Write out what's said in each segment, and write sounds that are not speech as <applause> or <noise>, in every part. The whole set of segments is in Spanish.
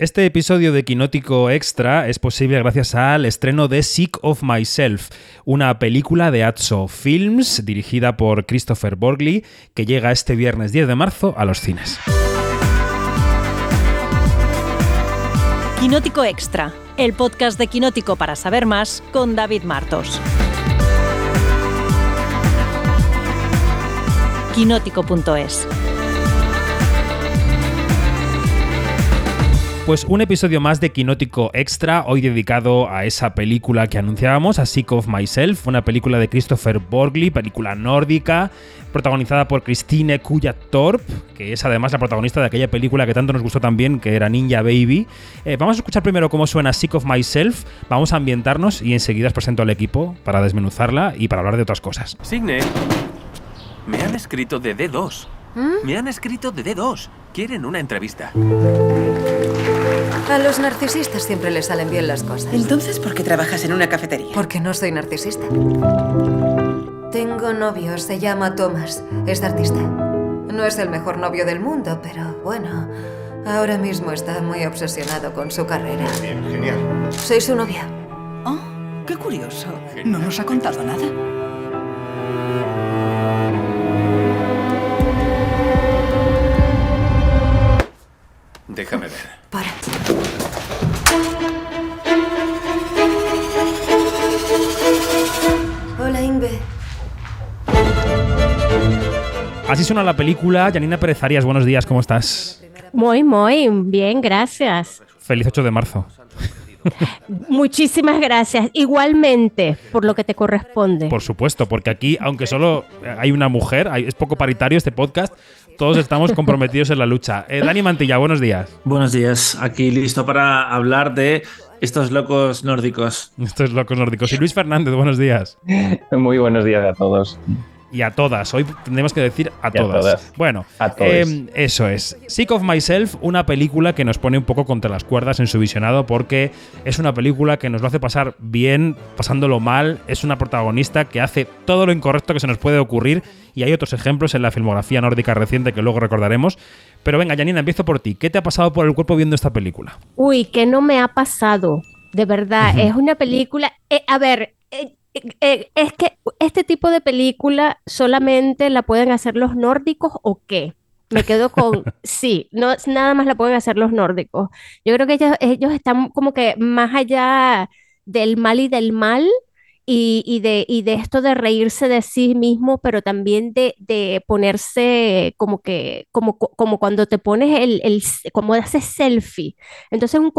Este episodio de Quinótico Extra es posible gracias al estreno de Sick of Myself, una película de Atso Films dirigida por Christopher Borgley que llega este viernes 10 de marzo a los cines. Quinótico Extra, el podcast de Quinótico para saber más con David Martos. Quinótico.es Pues un episodio más de Quinótico Extra, hoy dedicado a esa película que anunciábamos, a Sick of Myself, una película de Christopher Borgley, película nórdica, protagonizada por Christine Kuya Torp, que es además la protagonista de aquella película que tanto nos gustó también, que era Ninja Baby. Eh, vamos a escuchar primero cómo suena Sick of Myself, vamos a ambientarnos y enseguida os presento al equipo para desmenuzarla y para hablar de otras cosas. Signe, me han escrito de D2. Me han escrito de D2. Quieren una entrevista. A los narcisistas siempre les salen bien las cosas. Entonces, ¿por qué trabajas en una cafetería? Porque no soy narcisista. Tengo novio, se llama Thomas. Es artista. No es el mejor novio del mundo, pero bueno, ahora mismo está muy obsesionado con su carrera. Bien, genial. Soy su novia. Oh, qué curioso. No nos ha contado nada. Así suena la película. Janina Pérez Arias, buenos días, ¿cómo estás? Muy, muy bien, gracias. Feliz 8 de marzo. Muchísimas gracias. Igualmente, por lo que te corresponde. Por supuesto, porque aquí, aunque solo hay una mujer, hay- es poco paritario este podcast, todos estamos comprometidos en la lucha. Eh, Dani Mantilla, buenos días. Buenos días, aquí listo para hablar de estos locos nórdicos. Estos locos nórdicos. Y Luis Fernández, buenos días. Muy buenos días a todos. Y a todas. Hoy tendremos que decir a Y a todas. todas. Bueno, A eh, eso es. Sick of Myself, una película que nos pone un poco contra las cuerdas en su visionado porque es una película que nos lo hace pasar bien, pasándolo mal. Es una protagonista que hace todo lo incorrecto que se nos puede ocurrir y hay otros ejemplos en la filmografía nórdica reciente que luego recordaremos. Pero venga, Janina, empiezo por ti. ¿Qué te ha pasado por el cuerpo viendo esta película? Uy, que no me ha pasado. De verdad, es una película. eh, a ver, eh, eh, es que este tipo de película solamente la pueden hacer los nórdicos o qué. Me quedo con <laughs> sí, no nada más la pueden hacer los nórdicos. Yo creo que ellos, ellos están como que más allá del mal y del mal y, de, y de esto de reírse de sí mismo, pero también de, de ponerse como que, como, como cuando te pones el, el, como haces selfie. Entonces un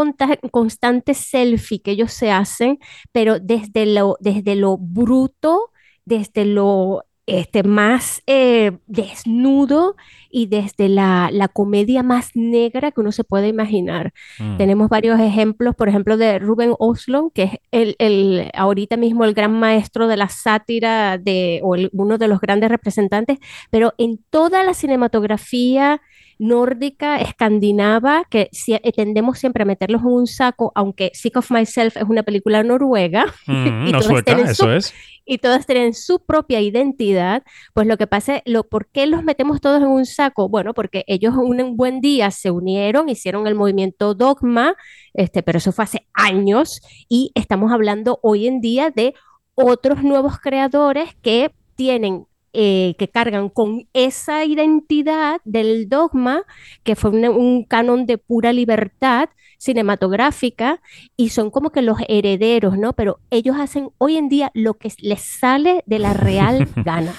constante selfie que ellos se hacen, pero desde lo, desde lo bruto, desde lo este, más eh, desnudo y desde la, la comedia más negra que uno se puede imaginar. Mm. Tenemos varios ejemplos, por ejemplo, de Ruben Oslund, que es el, el- ahorita mismo el gran maestro de la sátira de, o el- uno de los grandes representantes, pero en toda la cinematografía nórdica, escandinava, que si- eh, tendemos siempre a meterlos en un saco, aunque Sick of Myself es una película noruega <laughs> Mm, y no todas sueca, tienen eso su- es. y todas tienen su propia identidad, pues lo que pasa es, lo, ¿por qué los metemos todos en un saco? Bueno, porque ellos un, un buen día se unieron, hicieron el movimiento Dogma, este, pero eso fue hace años, y estamos hablando hoy en día de otros nuevos creadores que tienen, eh, que cargan con esa identidad del dogma, que fue una- un canon de pura libertad cinematográfica, y son como que los herederos, ¿no? Pero ellos hacen hoy en día lo que les sale de la real <laughs> gana.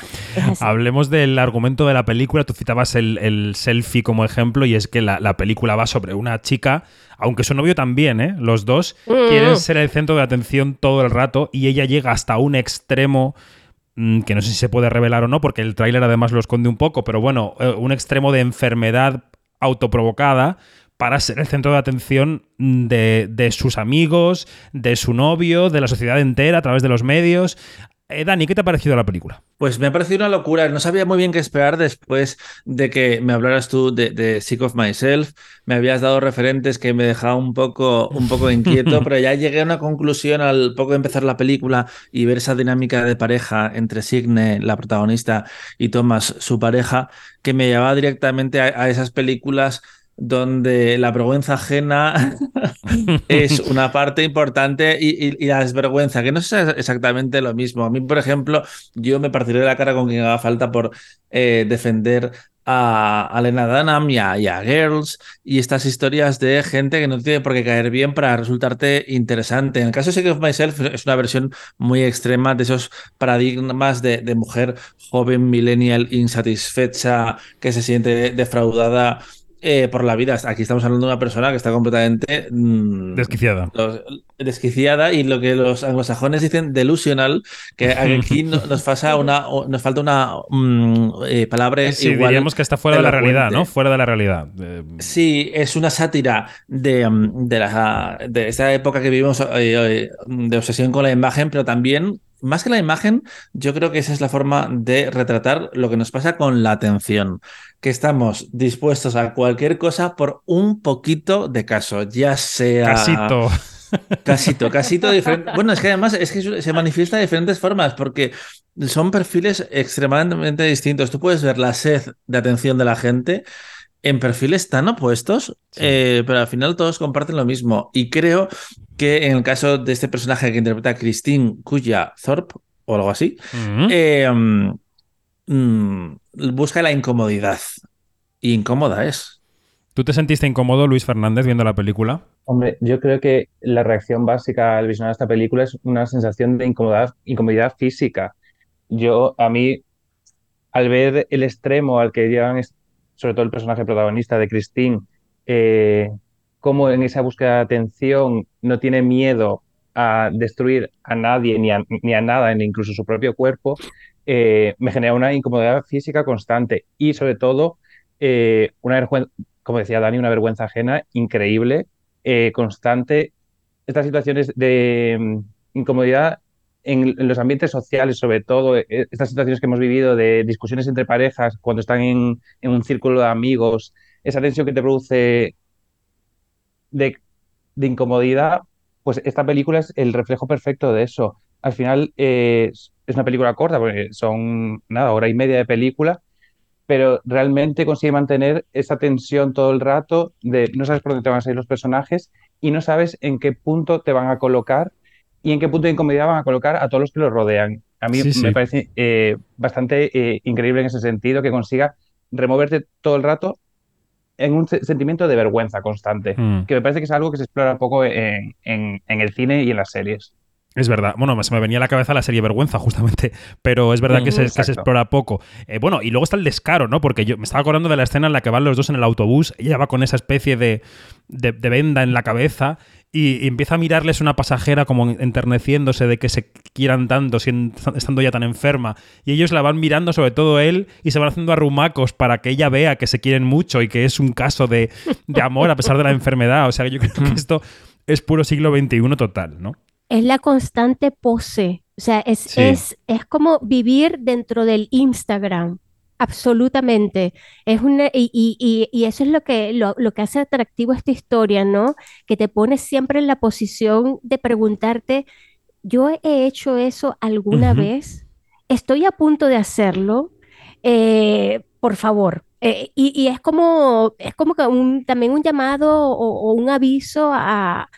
Hablemos del argumento de la película. Tú citabas el, el selfie como ejemplo y es que la, la película va sobre una chica, aunque su novio también, ¿eh? Los dos Mm. quieren ser el centro de atención todo el rato y ella llega hasta un extremo mm, que no sé si se puede revelar o no, porque el tráiler además lo esconde un poco, pero bueno, eh, un extremo de enfermedad autoprovocada para ser el centro de atención de, de sus amigos, de su novio, de la sociedad entera a través de los medios. Eh, Dani, ¿qué te ha parecido la película? Pues me ha parecido una locura. No sabía muy bien qué esperar después de que me hablaras tú de, de Sick of Myself. Me habías dado referentes que me dejaban un poco, un poco inquieto, <laughs> pero ya llegué a una conclusión al poco de empezar la película y ver esa dinámica de pareja entre Signe, la protagonista, y Thomas, su pareja, que me llevaba directamente a, a esas películas donde la vergüenza ajena <laughs> es una parte importante y, la desvergüenza, que no es exactamente lo mismo. A mí, por ejemplo, yo me partiré la cara con quien haga falta por eh, defender a, Lena Dunham y a, Girls y estas historias de gente que no tiene por qué caer bien para resultarte interesante. En el caso de Secret of Myself es una versión muy extrema de esos paradigmas de, de mujer joven, millennial, insatisfecha, que se siente defraudada eh, por la vida. Aquí estamos hablando de una persona que está completamente mm, desquiciada. desquiciada y lo que los anglosajones dicen delusional, que <laughs> aquí nos, pasa una, nos falta una mm, eh, palabra sí, diríamos que está fuera de la realidad, ¿no? Fuera de la realidad. Eh, sí, es una sátira de, mm, de, la, de esta época que vivimos de obsesión con la imagen, pero también más que la imagen, yo creo que esa es la forma de retratar lo que nos pasa con la atención, que estamos dispuestos a cualquier cosa por un poquito de caso, ya sea... Casito. Casito, casito <laughs> diferente. Bueno, es que además es que se manifiesta de diferentes formas, porque son perfiles extremadamente distintos. Tú puedes ver la sed de atención de la gente en perfiles tan opuestos, eh, pero al final todos comparten lo mismo. Y creo que en el caso de este personaje que interpreta Christine Kuya Thorpe, o algo así, eh, mm, busca la incomodidad. Y incómoda es. ¿Tú te sentiste incómodo, Luis Fernández, viendo la película? Hombre, yo creo que la reacción básica al visionar esta película es una sensación de incomodidad, incomodidad física. Yo, a mí, al ver el extremo al que llegan sobre todo el personaje protagonista de Christine, eh, cómo en esa búsqueda de atención no tiene miedo a destruir a nadie ni a, ni a nada, ni incluso su propio cuerpo, eh, me genera una incomodidad física constante y sobre todo eh, una vergüenza, como decía Dani, una vergüenza ajena increíble, constante. Estas situaciones de mm, incomodidad en, los ambientes sociales, sobre todo, eh, estas situaciones que hemos vivido de discusiones entre parejas cuando están en, un círculo de amigos, esa tensión que te produce de, incomodidad, pues esta película es el reflejo perfecto de eso. Al final eh, es una película corta, porque son nada, hora y media de película, pero realmente consigue mantener esa tensión todo el rato de no sabes por dónde te van a salir los personajes y no sabes en qué punto te van a colocar y en qué punto de incomodidad van a colocar a todos los que los rodean. A mí me parece eh, bastante eh, increíble en ese sentido que consiga removerte todo el rato en un sentimiento de vergüenza constante, mm. que me parece que es algo que se explora poco en, el cine y en las series. Es verdad. Bueno, se me venía a la cabeza la serie Vergüenza, justamente. Pero es verdad que, se, explora poco. Eh, bueno, y luego está el descaro, ¿no? Porque yo me estaba acordando de la escena en la que van los dos en el autobús. Ella va con esa especie de, de venda en la cabeza y, empieza a mirarles una pasajera como enterneciéndose de que se quieran tanto, estando ya tan enferma. Y ellos la van mirando, sobre todo él, y se van haciendo arrumacos para que ella vea que se quieren mucho y que es un caso de, amor a pesar de la enfermedad. O sea, yo creo que esto es puro siglo XXI total, ¿no? Es la constante pose. O sea, es, es, es como vivir dentro del Instagram. Absolutamente. Es una, y, eso es lo que, lo, que hace atractivo esta historia, ¿no? Que te pone siempre en la posición de preguntarte, ¿yo he hecho eso alguna vez? ¿Estoy a punto de hacerlo? Eh, por favor. Eh, y, es como, es como que un, también un llamado o un aviso a,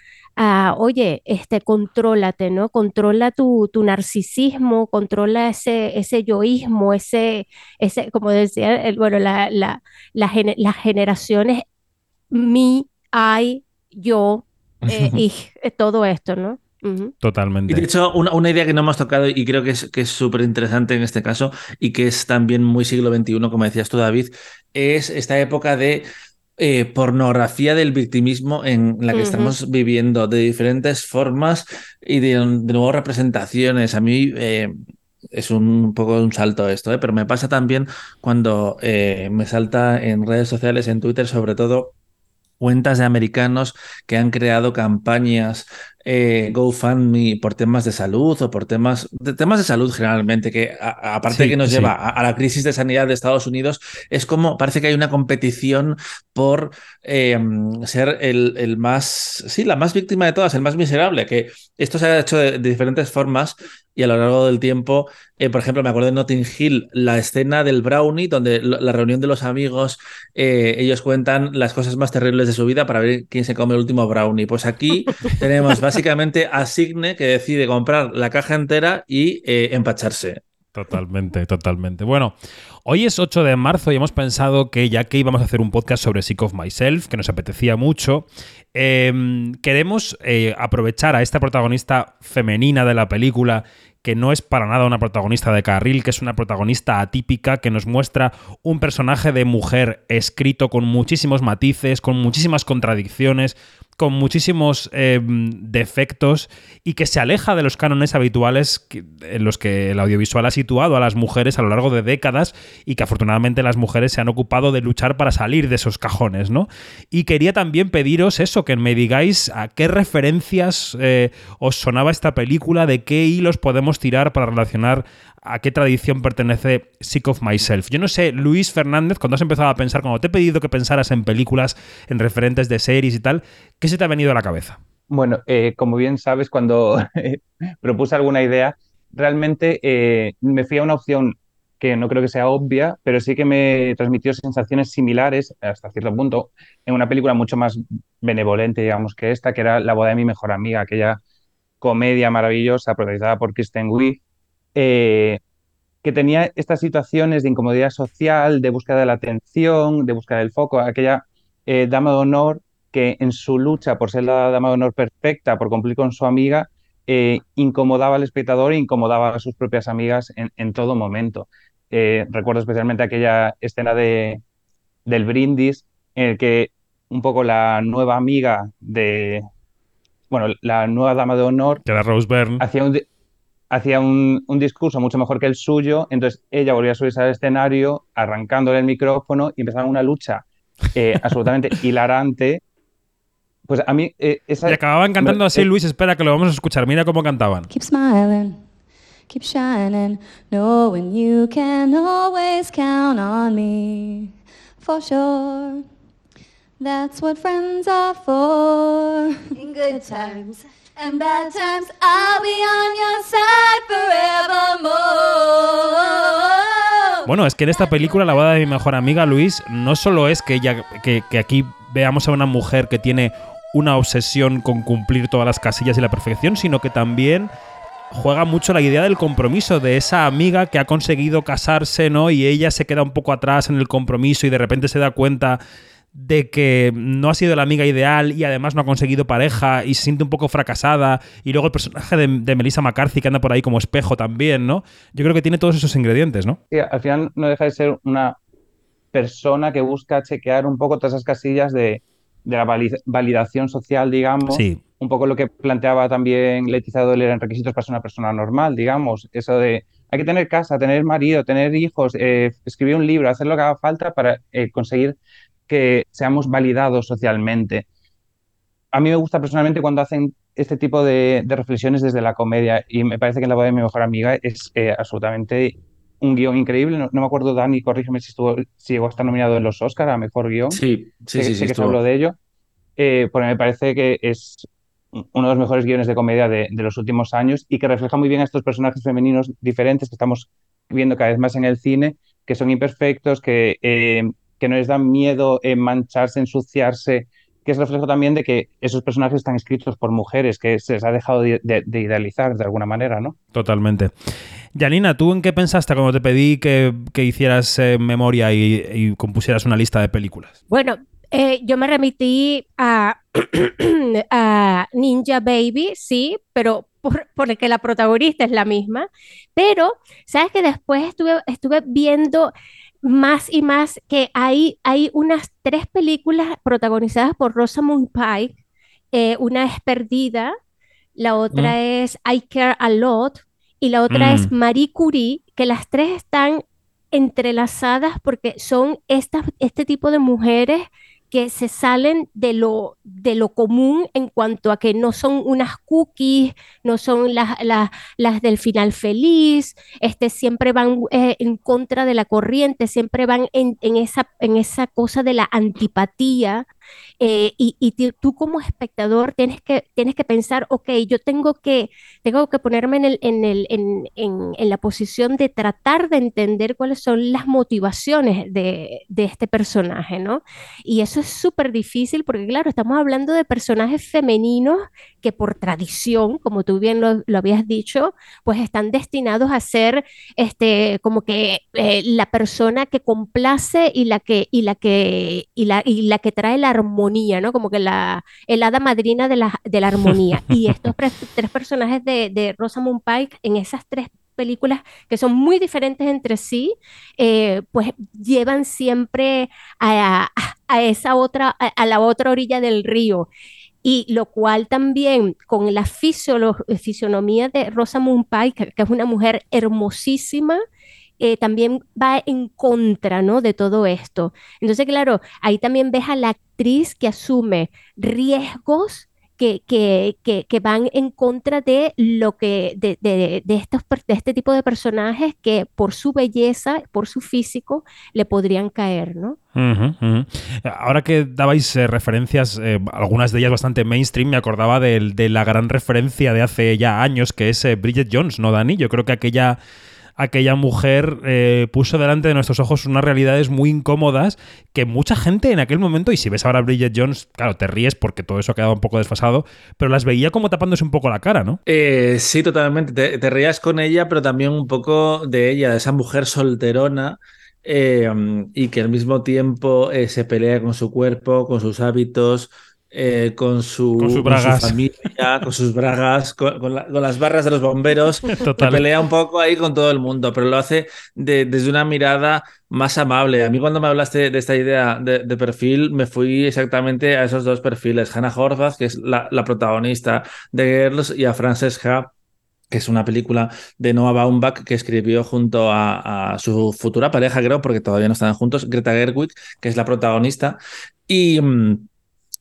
oye, este, contrólate, ¿no? Controla tu, tu narcisismo, controla ese, ese yoísmo, ese, ese, como decía, el, bueno, la, la, las generaciones mi, I, yo, eh, <laughs> y eh, todo esto, ¿no? Totalmente. Y de hecho, una, una, idea que no hemos tocado y creo que es que es súper interesante en este caso y que es también muy siglo XXI, como decías tú, David, es esta época de eh, pornografía del victimismo en la que estamos viviendo de diferentes formas y de, nuevas representaciones. A mí eh, es un, poco un salto esto, ¿eh? pero me pasa también cuando me salta en redes sociales, en Twitter sobre todo, cuentas de americanos que han creado campañas eh, GoFundMe por temas de salud o por temas de temas de salud generalmente, que aparte de que nos lleva a, la crisis de sanidad de Estados Unidos, es como parece que hay una competición por eh, ser el, más, sí, la más víctima de todas, el más miserable, que esto se ha hecho de diferentes formas y a lo largo del tiempo, eh, por ejemplo, me acuerdo de Notting Hill, la escena del brownie, donde la reunión de los amigos, eh, ellos cuentan las cosas más terribles de su vida para ver quién se come el último brownie. Pues aquí <laughs> tenemos básicamente a Signe que decide comprar la caja entera y eh, empacharse. Totalmente, totalmente. Bueno, hoy es 8 de marzo y hemos pensado que ya que íbamos a hacer un podcast sobre Sick of Myself, que nos apetecía mucho, em, queremos eh, aprovechar a esta protagonista femenina de la película que no es para nada una protagonista de carril, que es una protagonista atípica, que nos muestra un personaje de mujer escrito con muchísimos matices, con muchísimas contradicciones, con muchísimos eh, defectos y que se aleja de los cánones habituales en los que el audiovisual ha situado a las mujeres a lo largo de décadas y que afortunadamente las mujeres se han ocupado de luchar para salir de esos cajones, ¿no? Y quería también pediros eso, que me digáis a qué referencias eh, os sonaba esta película, de qué hilos podemos tirar para relacionar a qué tradición pertenece Sick of Myself. Yo no sé, Luis Fernández, cuando has empezado a pensar, cuando te he pedido que pensaras en películas, en referentes de series y tal, ¿qué se te ha venido a la cabeza? Bueno, eh, como bien sabes, cuando <laughs> propuse alguna idea, realmente eh, me fui a una opción que no creo que sea obvia, pero sí que me transmitió sensaciones similares hasta cierto punto en una película mucho más benevolente, digamos, que esta, que era La boda de mi mejor amiga, aquella comedia maravillosa protagonizada por Kristen Wiig, eh, que tenía estas situaciones de incomodidad social, de búsqueda de la atención, de búsqueda del foco, aquella eh, dama de honor que en su lucha por ser la dama de honor perfecta, por cumplir con su amiga, eh, incomodaba al espectador e incomodaba a sus propias amigas en, todo momento. recuerdo especialmente aquella escena de, del brindis en el que un poco la nueva amiga de, bueno, la nueva dama de honor, que era Rose Byrne, hacía un, hacía un, discurso mucho mejor que el suyo, entonces ella volvía a subirse al escenario, arrancándole el micrófono y empezaba una lucha eh, <laughs> absolutamente hilarante. Pues a mí eh, esa... Y acababan cantando así, Luis, espera que lo vamos a escuchar, mira cómo cantaban. Keep smiling, keep shining, knowing you can always count on me, for sure. That's what friends are for. In good times. And bad times, I'll be on your side. Bueno, es que en esta película, La boda de mi mejor amiga, Luis, no solo es que, ella, que, que aquí veamos a una mujer que tiene una obsesión con cumplir todas las casillas y la perfección, sino que también juega mucho la idea del compromiso de esa amiga que ha conseguido casarse, ¿no? Y ella se queda un poco atrás en el compromiso y de repente se da cuenta de que no ha sido la amiga ideal y además no ha conseguido pareja y se siente un poco fracasada. Y luego el personaje de, Melissa McCarthy que anda por ahí como espejo también, ¿no? Yo creo que tiene todos esos ingredientes, ¿no? Sí, al final no deja de ser una persona que busca chequear un poco todas esas casillas de, la validación social, digamos. Sí. Un poco lo que planteaba también Leticia Doller en requisitos para ser una persona normal, digamos. Eso de hay que tener casa, tener marido, tener hijos, eh, escribir un libro, hacer lo que haga falta para eh, conseguir que seamos validados socialmente. A mí me gusta personalmente cuando hacen este tipo de, reflexiones desde la comedia y me parece que en La boda de mi mejor amiga es eh, absolutamente un guion increíble. No, me acuerdo, Dani, corrígeme si, estuvo, si llegó a estar nominado en los Oscar a Mejor Guión. Sí, sí, sí. sí, que se habló de ello. Eh, porque me parece que es uno de los mejores guiones de comedia de, los últimos años y que refleja muy bien a estos personajes femeninos diferentes que estamos viendo cada vez más en el cine, que son imperfectos, que eh, que no les da miedo en mancharse, ensuciarse, que es reflejo también de que esos personajes están escritos por mujeres, que se les ha dejado de, idealizar de alguna manera, ¿no? Totalmente. Janina, ¿tú en qué pensaste cuando te pedí que, hicieras eh, memoria y, compusieras una lista de películas? Bueno, eh, yo me remití a, <clears throat> a, Ninja Baby, sí, pero por, porque la protagonista es la misma. Pero, ¿sabes que después estuve, estuve viendo más y más que hay, hay unas tres películas protagonizadas por Rosamund Pike. Eh, una es Perdida, la otra mm. es I Care a Lot y la otra es mm. Marie Curie, que las tres están entrelazadas porque son estas, este tipo de mujeres que se salen de lo, de lo común en cuanto a que no son unas cookies, no son las, las, las del final feliz, este, siempre van eh, en contra de la corriente, siempre van en, en, esa, en esa cosa de la antipatía. Eh, y, y tú como espectador tienes que, tienes que pensar, ok, yo tengo que, tengo que ponerme en, el, en, el, en, en, en la posición de tratar de entender cuáles son las motivaciones de, de este personaje, ¿no? Y eso es súper difícil porque, claro, estamos hablando de personajes femeninos que por tradición, como tú bien lo, lo habías dicho, pues están destinados a ser este, como que eh, la persona que complace y la que, y la que, y la, y la que trae la armonía, ¿no? Como que la el hada madrina de la, de la armonía. Y <laughs> estos tres personajes de, de Rosamund Pike en esas tres películas que son muy diferentes entre sí, eh, pues llevan siempre a, a, a esa otra, a, a, la otra orilla del río. Y lo cual también con la fisionomía de Rosamund Pike, que es una mujer hermosísima, eh, también va en contra ¿no? de todo esto. Entonces, claro, ahí también ves a la actriz que asume riesgos que, que, que, van en contra de lo que de, de, de, estos, de este tipo de personajes que por su belleza, por su físico, le podrían caer, ¿no? Ahora que dabais eh, referencias, eh, algunas de ellas bastante mainstream, me acordaba de, la gran referencia de hace ya años que es Bridget Jones, ¿no, Dani? Yo creo que aquella aquella mujer eh, puso delante de nuestros ojos unas realidades muy incómodas que mucha gente en aquel momento, y si ves ahora a Bridget Jones, claro, te ríes porque todo eso ha quedado un poco desfasado, pero las veía como tapándose un poco la cara, ¿no? Eh, sí, totalmente. Te, te rías con ella, pero también un poco de ella, de esa mujer solterona. Eh, y que al mismo tiempo eh, se pelea con su cuerpo, con sus hábitos, eh, con, su, con, su con, su, familia, con sus bragas, con, con, la, con, las barras de los bomberos. <laughs> Total. pelea un poco ahí con todo el mundo, pero lo hace de, desde una mirada más amable. A mí cuando me hablaste de esta idea de, de, perfil, me fui exactamente a esos dos perfiles. Hannah Horvath, que es la, la protagonista de Girls, y a Frances Ha, que es una película de Noah Baumbach que escribió junto a, a, su futura pareja, creo, porque todavía no están juntos, Greta Gerwig, que es la protagonista. Y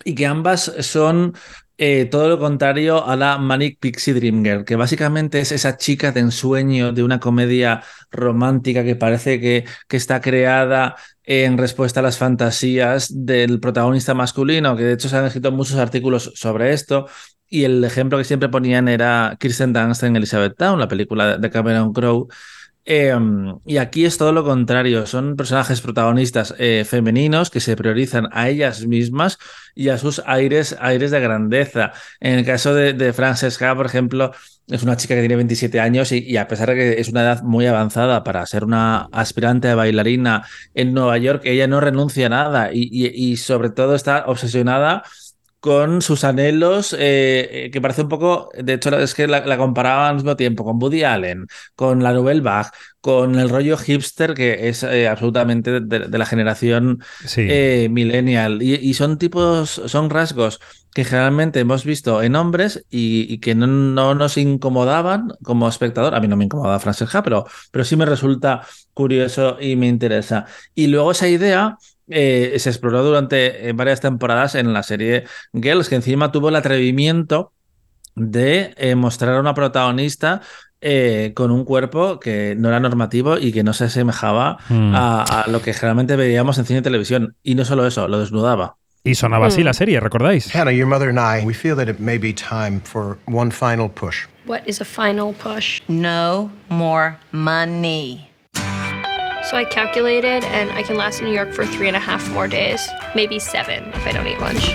y que ambas son eh, todo lo contrario a la Manic Pixie Dream Girl, que básicamente es esa chica de ensueño de una comedia romántica que parece que, que está creada en respuesta a las fantasías del protagonista masculino, que de hecho se han escrito muchos artículos sobre esto. Y el ejemplo que siempre ponían era Kirsten Dunst en Elizabeth Town, la película de Cameron Crowe, eh, y aquí es todo lo contrario, son personajes protagonistas eh, femeninos que se priorizan a ellas mismas y a sus aires, aires de grandeza. En el caso de, Francesca, por ejemplo, es una chica que tiene 27 años y, y, a pesar de que es una edad muy avanzada para ser una aspirante a bailarina en Nueva York, ella no renuncia a nada y, y, y sobre todo está obsesionada con sus anhelos, eh, que parece un poco, de hecho es que la, la, comparaba al mismo tiempo con Woody Allen, con la Nouvelle Vague, con el rollo hipster que es eh, absolutamente de, de, la generación sí. eh, millennial. Y, y, son tipos, son rasgos que generalmente hemos visto en hombres y, y que no, no, nos incomodaban como espectador. A mí no me incomoda Francesca, pero, pero sí me resulta curioso y me interesa. Y luego esa idea eh, se exploró durante eh, varias temporadas en la serie Girls, que encima tuvo el atrevimiento de eh, mostrar a una protagonista eh, con un cuerpo que no era normativo y que no se asemejaba mm. a, a, lo que generalmente veíamos en cine y televisión. Y no solo eso, lo desnudaba. Y sonaba así mm. la serie, ¿recordáis? Hannah, your mother and I, we feel that it may be time for one final push. What is a final push? No more money. So I calculated, and I can last in New York for three and a half more days, maybe seven if I don't eat lunch.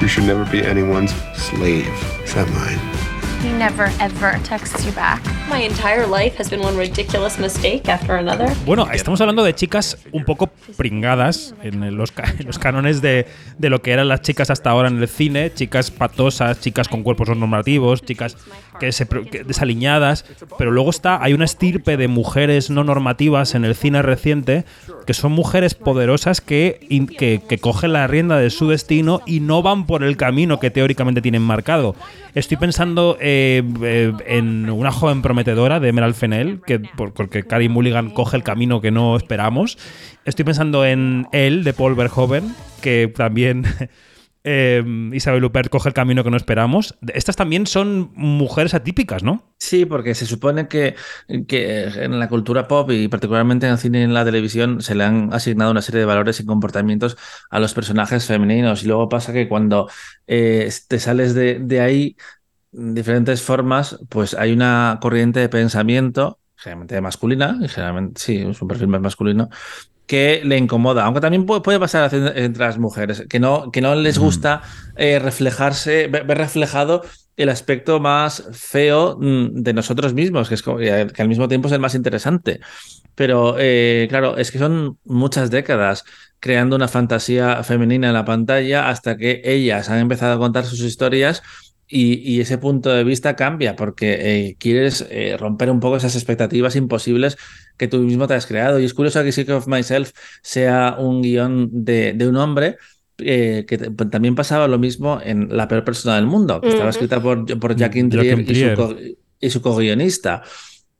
You should never be anyone's slave, except mine. He never ever texts you back. My entire life has been one ridiculous mistake after another. Bueno, estamos hablando de chicas un poco pringadas en los, <laughs> en los cánones de, de, lo que eran las chicas hasta ahora en el cine, chicas patosas, chicas con cuerpos no normativos, chicas que se que desaliñadas, pero luego está hay una estirpe de mujeres no normativas en el cine reciente que son mujeres poderosas que, que, que cogen la rienda de su destino y no van por el camino que teóricamente tienen marcado. Estoy pensando eh, eh, en Una joven prometedora de Emerald Fennell, que, por- porque Carey Mulligan coge el camino que no esperamos. Estoy pensando en él, de Paul Verhoeven, que también <laughs> eh, Isabel Huppert coge el camino que no esperamos. Estas también son mujeres atípicas, ¿no? Sí, porque se supone que, que en la cultura pop y particularmente en el cine y en la televisión se le han asignado una serie de valores y comportamientos a los personajes femeninos. Y luego pasa que cuando eh, te sales de, ahí diferentes formas, pues hay una corriente de pensamiento, generalmente masculina, y generalmente sí, es un perfil más masculino, que le incomoda, aunque también puede, pasar entre las mujeres, que no, que no les gusta eh, reflejarse, ver, reflejado el aspecto más feo mm, de nosotros mismos, que, es, que al mismo tiempo es el más interesante. Pero eh, claro, es que son muchas décadas creando una fantasía femenina en la pantalla hasta que ellas han empezado a contar sus historias y, y ese punto de vista cambia porque eh, quieres eh, romper un poco esas expectativas imposibles que tú mismo te has creado. Y es curioso que Sick of Myself sea un guion de, de un hombre. eh, que t- también pasaba lo mismo en La peor persona del mundo, que estaba escrita por, por Jackie Joachim Trier y su, co- y su co-guionista.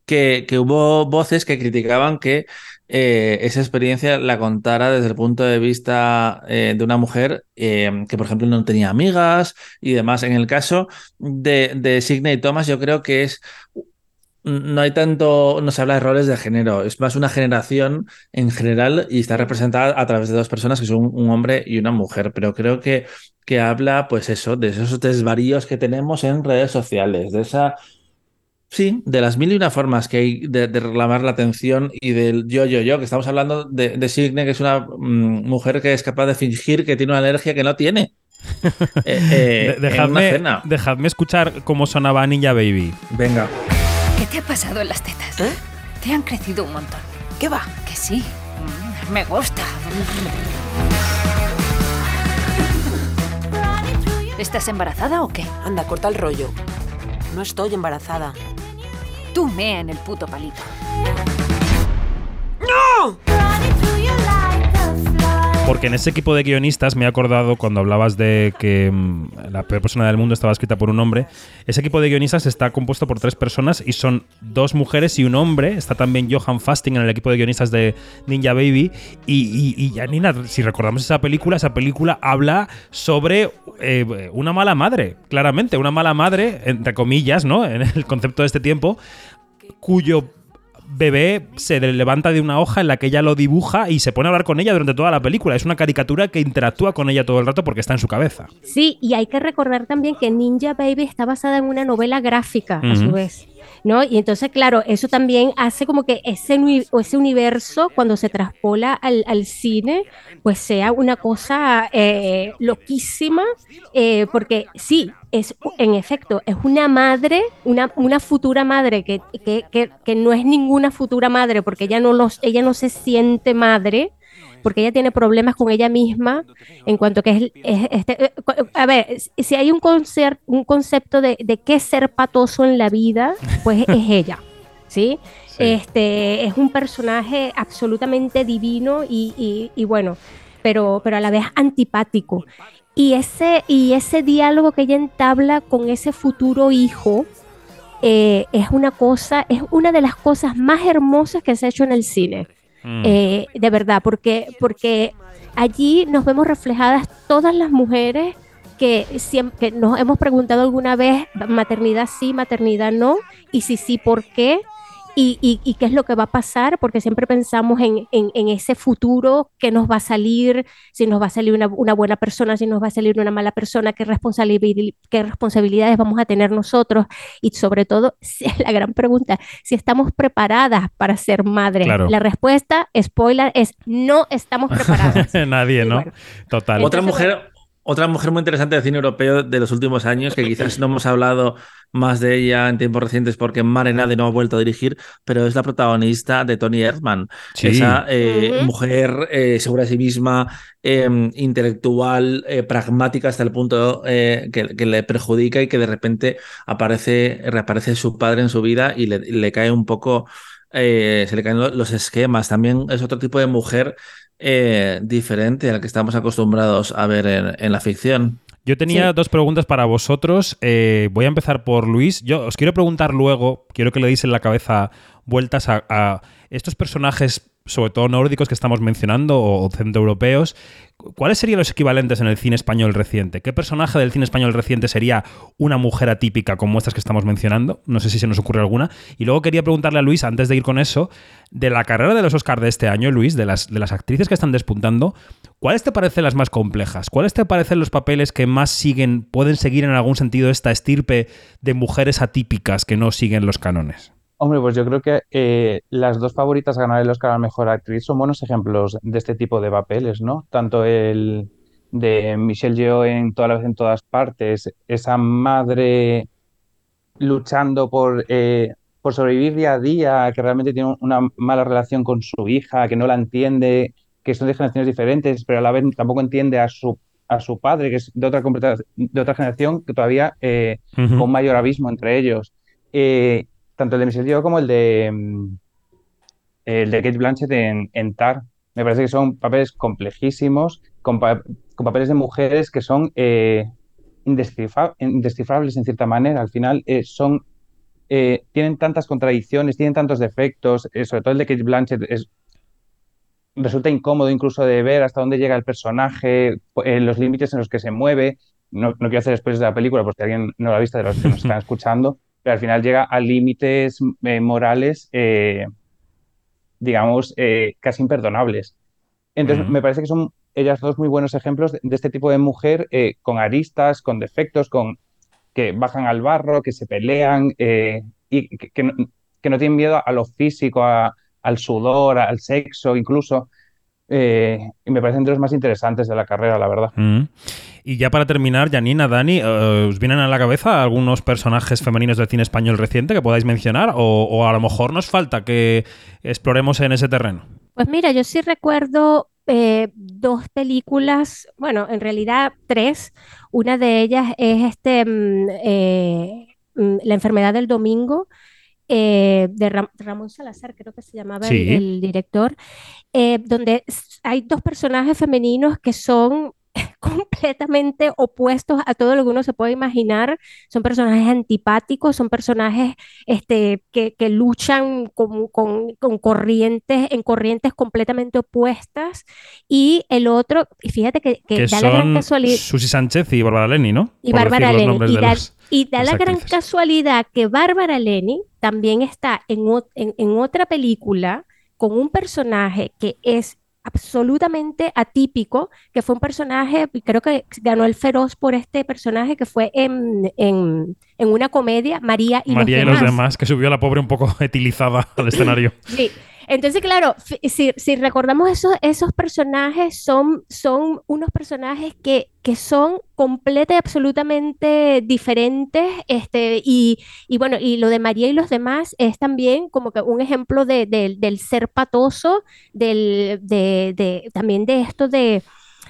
Que, hubo voces que criticaban que eh, esa experiencia la contara desde el punto de vista eh, de una mujer eh, que, por ejemplo, no tenía amigas y demás. En el caso de, de Sidney Thomas, yo creo que es. No hay tanto, no se habla de roles de género, es más una generación en general y está representada a través de dos personas que son un hombre y una mujer, pero creo que, que habla, pues eso, de esos desvaríos que tenemos en redes sociales, de esa Sí, de las mil y una formas que hay de, de reclamar la atención y del yo, yo, yo, que estamos hablando de, de Signe, que es una mm, mujer que es capaz de fingir que tiene una alergia que no tiene. <laughs> Eh, eh, De- en una dejadme, cena. dejadme escuchar cómo sonaba Ninja Baby. Venga. ¿Qué te ha pasado en las tetas? Te han crecido un montón. ¿Qué va? Que sí. Mm, Me gusta. ¿Estás embarazada o qué? Anda, corta el rollo. No estoy embarazada. Tú mea en el puto palito. ¡No! Porque en ese equipo de guionistas me he acordado cuando hablabas de que mm, la peor persona del mundo estaba escrita por un hombre. Ese equipo de guionistas está compuesto por tres personas y son dos mujeres y un hombre. Está también Johan Fasting en el equipo de guionistas de Ninja Baby. Y, y, y Janina, si recordamos esa película, esa película habla sobre eh, una mala madre, claramente, una mala madre, entre comillas, ¿no? <laughs> En el concepto de este tiempo, cuyo bebé se le levanta de una hoja en la que ella lo dibuja y se pone a hablar con ella durante toda la película. Es una caricatura que interactúa con ella todo el rato porque está en su cabeza. Sí, y hay que recordar también que Ninja Baby está basada en una novela gráfica, a su vez. ¿No? Y entonces, claro, eso también hace como que ese, ese universo, cuando se traspola al, al cine, pues sea una cosa eh, loquísima, eh, porque sí, es en efecto, es una madre, una, una futura madre que, que, que, que no es ninguna futura madre, porque ella no, los, ella no se siente madre, porque ella tiene problemas con ella misma en cuanto que es, es- este, eh, a ver, si- hay un, concer- un concepto de, de qué es ser patoso en la vida, pues es <laughs> ella, ¿sí? Este, es un personaje absolutamente divino y, y- y bueno, pero, pero a la vez antipático. Y ese, y ese diálogo que ella entabla con ese futuro hijo eh, es una cosa, es una de las cosas más hermosas que se ha hecho en el cine. Mm. Eh, de verdad, porque, porque allí nos vemos reflejadas todas las mujeres que, siempre, que nos hemos preguntado alguna vez, maternidad sí, maternidad no, y si sí, ¿por qué? Y, y- y qué es lo que va a pasar, porque siempre pensamos en, en- en ese futuro, que nos va a salir, si nos va a salir una, una buena persona, si nos va a salir una mala persona, qué, responsabili- qué responsabilidades vamos a tener nosotros, y sobre todo, <laughs> si- la gran pregunta, si estamos preparadas para ser madres. Claro. La respuesta, spoiler, es no estamos <laughs> preparadas. Nadie, ¿no? Total. Otra mujer, otra mujer muy interesante del cine europeo de los últimos años, que quizás no hemos hablado más de ella en tiempos recientes porque Mare Nade no ha vuelto a dirigir, pero es la protagonista de Tony Erdmann. Sí. Esa eh, mujer eh, segura de sí misma, eh, intelectual, eh, pragmática hasta el punto eh, que, que le perjudica y que de repente aparece, reaparece su padre en su vida y le, le cae un poco, eh, se le caen lo- los esquemas. También es otro tipo de mujer eh, diferente al que estamos acostumbrados a ver en, en la ficción. Yo tenía Sí. dos preguntas para vosotros. Eh, voy a empezar por Luis. Yo os quiero preguntar luego, quiero que le deis en la cabeza vueltas a, a estos personajes, sobre todo nórdicos que estamos mencionando o centroeuropeos. ¿Cuáles serían los equivalentes en el cine español reciente? ¿Qué personaje del cine español reciente sería una mujer atípica como estas que estamos mencionando? No sé si se nos ocurre alguna. Y luego quería preguntarle a Luis, antes de ir con eso, de la carrera de los Oscars de este año, Luis, de las, de las actrices que están despuntando, ¿cuáles te parecen las más complejas? ¿Cuáles te parecen los papeles que más siguen, pueden seguir en algún sentido esta estirpe de mujeres atípicas que no siguen los cánones? Hombre, pues yo creo que eh, las dos favoritas a ganar el Oscar a la mejor actriz son buenos ejemplos de este tipo de papeles, ¿no? Tanto el de Michelle Yeoh en Toda la vez en todas partes, esa madre luchando por, eh, por sobrevivir día a día, que realmente tiene una mala relación con su hija, que no la entiende, que son de generaciones diferentes, pero a la vez tampoco entiende a su, a su padre, que es de otra, de otra generación, que todavía eh, Ujú. con mayor abismo entre ellos. Eh, tanto el de Michelle Yeoh como el de, mm, el de Kate Blanchett en, en Tar. Me parece que son papeles complejísimos, con, pa- con papeles de mujeres que son eh, indescifra- indescifrables en cierta manera. Al final eh, son, eh, tienen tantas contradicciones, tienen tantos defectos, eh, sobre todo el de Kate Blanchett es, resulta incómodo incluso de ver hasta dónde llega el personaje, eh, los límites en los que se mueve. No, no quiero hacer después de la película, porque alguien no la ha visto de los que nos <laughs> están escuchando, pero al final llega a límites eh, morales, eh, digamos, eh, casi imperdonables. Entonces, Ujú. me parece que son ellas dos muy buenos ejemplos de, de este tipo de mujer eh, con aristas, con defectos, con que bajan al barro, que se pelean eh, y que, que no, que no tienen miedo a lo físico, a- al sudor, al sexo incluso. Eh, y me parecen de los más interesantes de la carrera, la verdad. Mm. Y ya para terminar, Janina, Dani, eh, ¿os vienen a la cabeza algunos personajes femeninos del cine español reciente que podáis mencionar? O, o a lo mejor nos falta que exploremos en ese terreno. Pues mira, yo sí recuerdo eh, dos películas, bueno, en realidad tres. Una de ellas es este, mm, eh, mm, La enfermedad del domingo, eh, de Ram- Ramón Salazar, creo que se llamaba el- Sí. el, director, eh, donde hay dos personajes femeninos que son completamente opuestos a todo lo que uno se puede imaginar. Son personajes antipáticos, son personajes este, que, que luchan con, con- con corrientes, en corrientes completamente opuestas. Y el otro, y fíjate que, que Que da la gran casualidad. Susi Sánchez y Bárbara Leni, ¿no? Y Por Bárbara Leni. Y da, los- y da las la gran casualidad que Bárbara Leni también está en- en otra película con un personaje que es absolutamente atípico, que fue un personaje, creo que ganó el feroz por este personaje que fue en, en- en una comedia, María y María los y los demás. demás, que subió a la pobre un poco <laughs> etilizada al escenario. Sí, entonces claro, si, recordamos esos, esos personajes, son, son unos personajes que, que son completa y absolutamente diferentes, este, y, y bueno, y lo de María y los demás es también como que un ejemplo de, de- del ser patoso, del, de, de- también de esto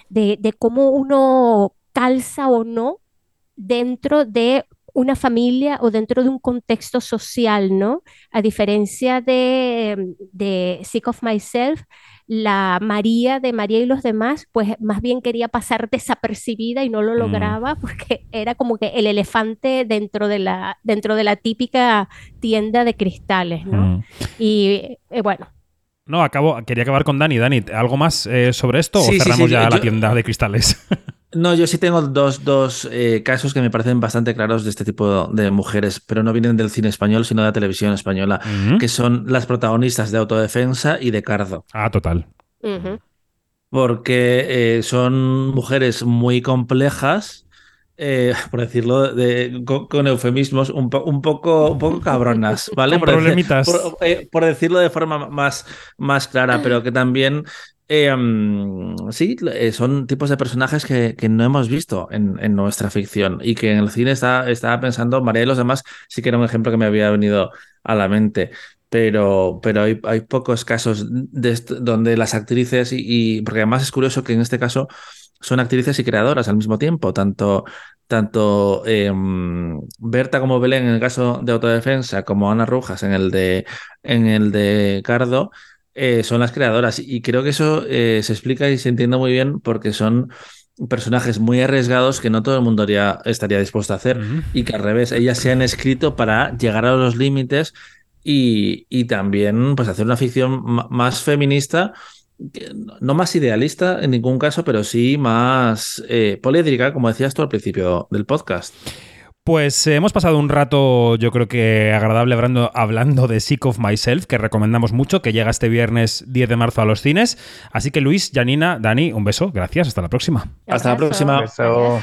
de, de cómo uno calza o no dentro de una familia o dentro de un contexto social, ¿no? A diferencia de, de Sick of Myself, la María de María y los demás, pues más bien quería pasar <laughs> desapercibida y no lo Mm. lograba porque era como que el elefante dentro de la, dentro de la típica tienda de cristales, ¿no? Mm. Y eh, bueno, No, acabo, quería acabar con Dani. Dani, ¿algo más eh, sobre esto Sí, o cerramos sí, ya yo- la tienda de cristales? <laughs> No, yo sí tengo dos, dos eh, casos que me parecen bastante claros de este tipo de mujeres, pero no vienen del cine español, sino de la televisión española, que son las protagonistas de Autodefensa y de Cardo. Ah, total. porque eh, son mujeres muy complejas, eh, <laughs> por decirlo de- con, con eufemismos, un, po- un poco, un poco cabronas, <laughs> ¿vale? Con por, decir- problemitas. por- eh, por decirlo de forma más, más clara, pero que también... eh, mm, sí, eh, son tipos de personajes que, no hemos visto en, nuestra ficción y que en el cine está, estaba pensando, María y los demás sí que era un ejemplo que me había venido a la mente pero, hay, pocos casos de donde las actrices y, porque además es curioso que en este caso son actrices y creadoras al mismo tiempo, tanto, tanto em, Berta como Belén en el caso de autodefensa, como Ana Rujas en el de Cardo, eh, son las creadoras. Y creo que eso eh, se explica y se entiende muy bien porque son personajes muy arriesgados que no todo el mundo haría- estaría dispuesto a hacer y que al revés, ellas se han escrito para llegar a los límites y, y también pues hacer una ficción más feminista, no más idealista en ningún caso, pero sí más eh, poliédrica, como decías tú al principio del podcast. Pues eh, hemos pasado un rato, yo creo que agradable hablando, hablando de Sick of Myself, que recomendamos mucho, que llega este viernes 10 de marzo a los cines. Así que Luis, Janina, Dani, un beso, gracias, hasta la próxima. Hasta la próxima. Beso.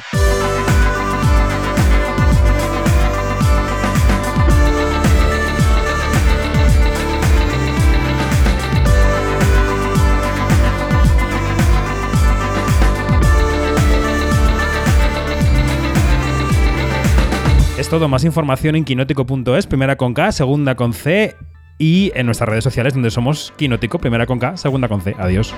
Todo, más información en quinótico.es, primera con K, segunda con C y en nuestras redes sociales donde somos Quinótico, primera con K, segunda con C. Adiós.